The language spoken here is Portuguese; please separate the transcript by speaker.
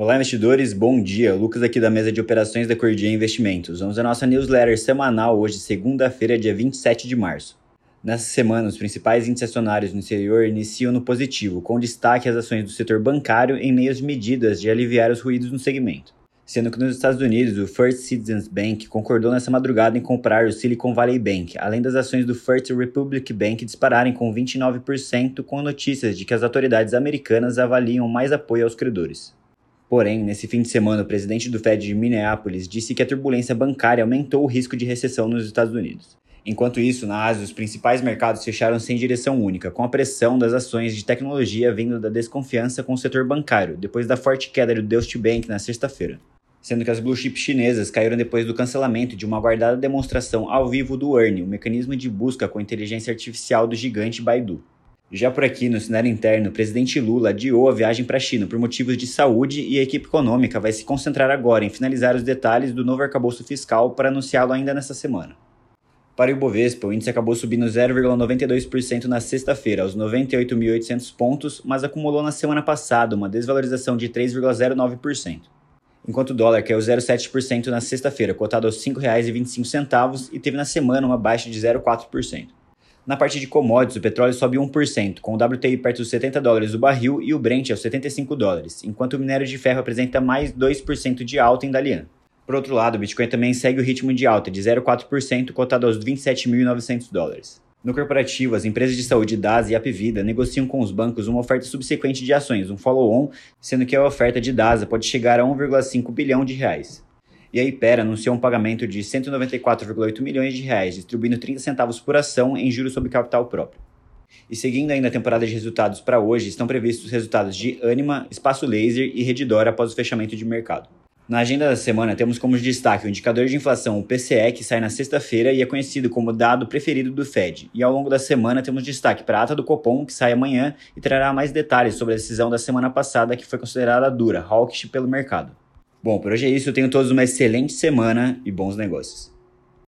Speaker 1: Olá, investidores, bom dia. Lucas aqui da mesa de operações da Cordia Investimentos. Vamos à nossa newsletter semanal hoje, segunda-feira, dia 27 de março. Nessa semana, os principais índices acionários no exterior iniciam no positivo, com destaque às ações do setor bancário em meio às medidas de aliviar os ruídos no segmento. Sendo que nos Estados Unidos, o First Citizens Bank concordou nessa madrugada em comprar o Silicon Valley Bank, além das ações do First Republic Bank dispararem com 29%, com notícias de que as autoridades americanas avaliam mais apoio aos credores. Porém, nesse fim de semana, o presidente do Fed de Minneapolis disse que a turbulência bancária aumentou o risco de recessão nos Estados Unidos. Enquanto isso, na Ásia, os principais mercados fecharam sem direção única, com a pressão das ações de tecnologia vindo da desconfiança com o setor bancário, depois da forte queda do Deutsche Bank na sexta-feira. Sendo que as blue chips chinesas caíram depois do cancelamento de uma aguardada demonstração ao vivo do ERNIE, o mecanismo de busca com inteligência artificial do gigante Baidu. Já por aqui, no cenário interno, o presidente Lula adiou a viagem para a China por motivos de saúde e a equipe econômica vai se concentrar agora em finalizar os detalhes do novo arcabouço fiscal para anunciá-lo ainda nesta semana. Para o Ibovespa, o índice acabou subindo 0,92% na sexta-feira, aos 98.800 pontos, mas acumulou na semana passada uma desvalorização de 3,09%. Enquanto o dólar caiu 0,7% na sexta-feira, cotado aos R$ 5,25, e teve na semana uma baixa de 0,4%. Na parte de commodities, o petróleo sobe 1%, com o WTI perto dos 70 dólares o barril e o Brent aos 75 dólares, enquanto o minério de ferro apresenta mais 2% de alta em Dalian. Por outro lado, o Bitcoin também segue o ritmo de alta, de 0,4%, cotado aos 27.900 dólares. No corporativo, as empresas de saúde DAS e Apvida negociam com os bancos uma oferta subsequente de ações, um follow-on, sendo que a oferta de DASA pode chegar a 1,5 bilhão de reais e a Ipera anunciou um pagamento de 194,8 milhões de reais, distribuindo 30 centavos por ação em juros sobre capital próprio. E seguindo ainda a temporada de resultados para hoje, estão previstos os resultados de Anima, Espaço Laser e Redditor após o fechamento de mercado. Na agenda da semana, temos como destaque o indicador de inflação, o PCE, que sai na sexta-feira e é conhecido como dado preferido do Fed. E ao longo da semana, temos destaque para a ata do Copom, que sai amanhã e trará mais detalhes sobre a decisão da semana passada, que foi considerada dura, hawkish pelo mercado. Bom, por hoje é isso. Eu tenho todos uma excelente semana e bons negócios.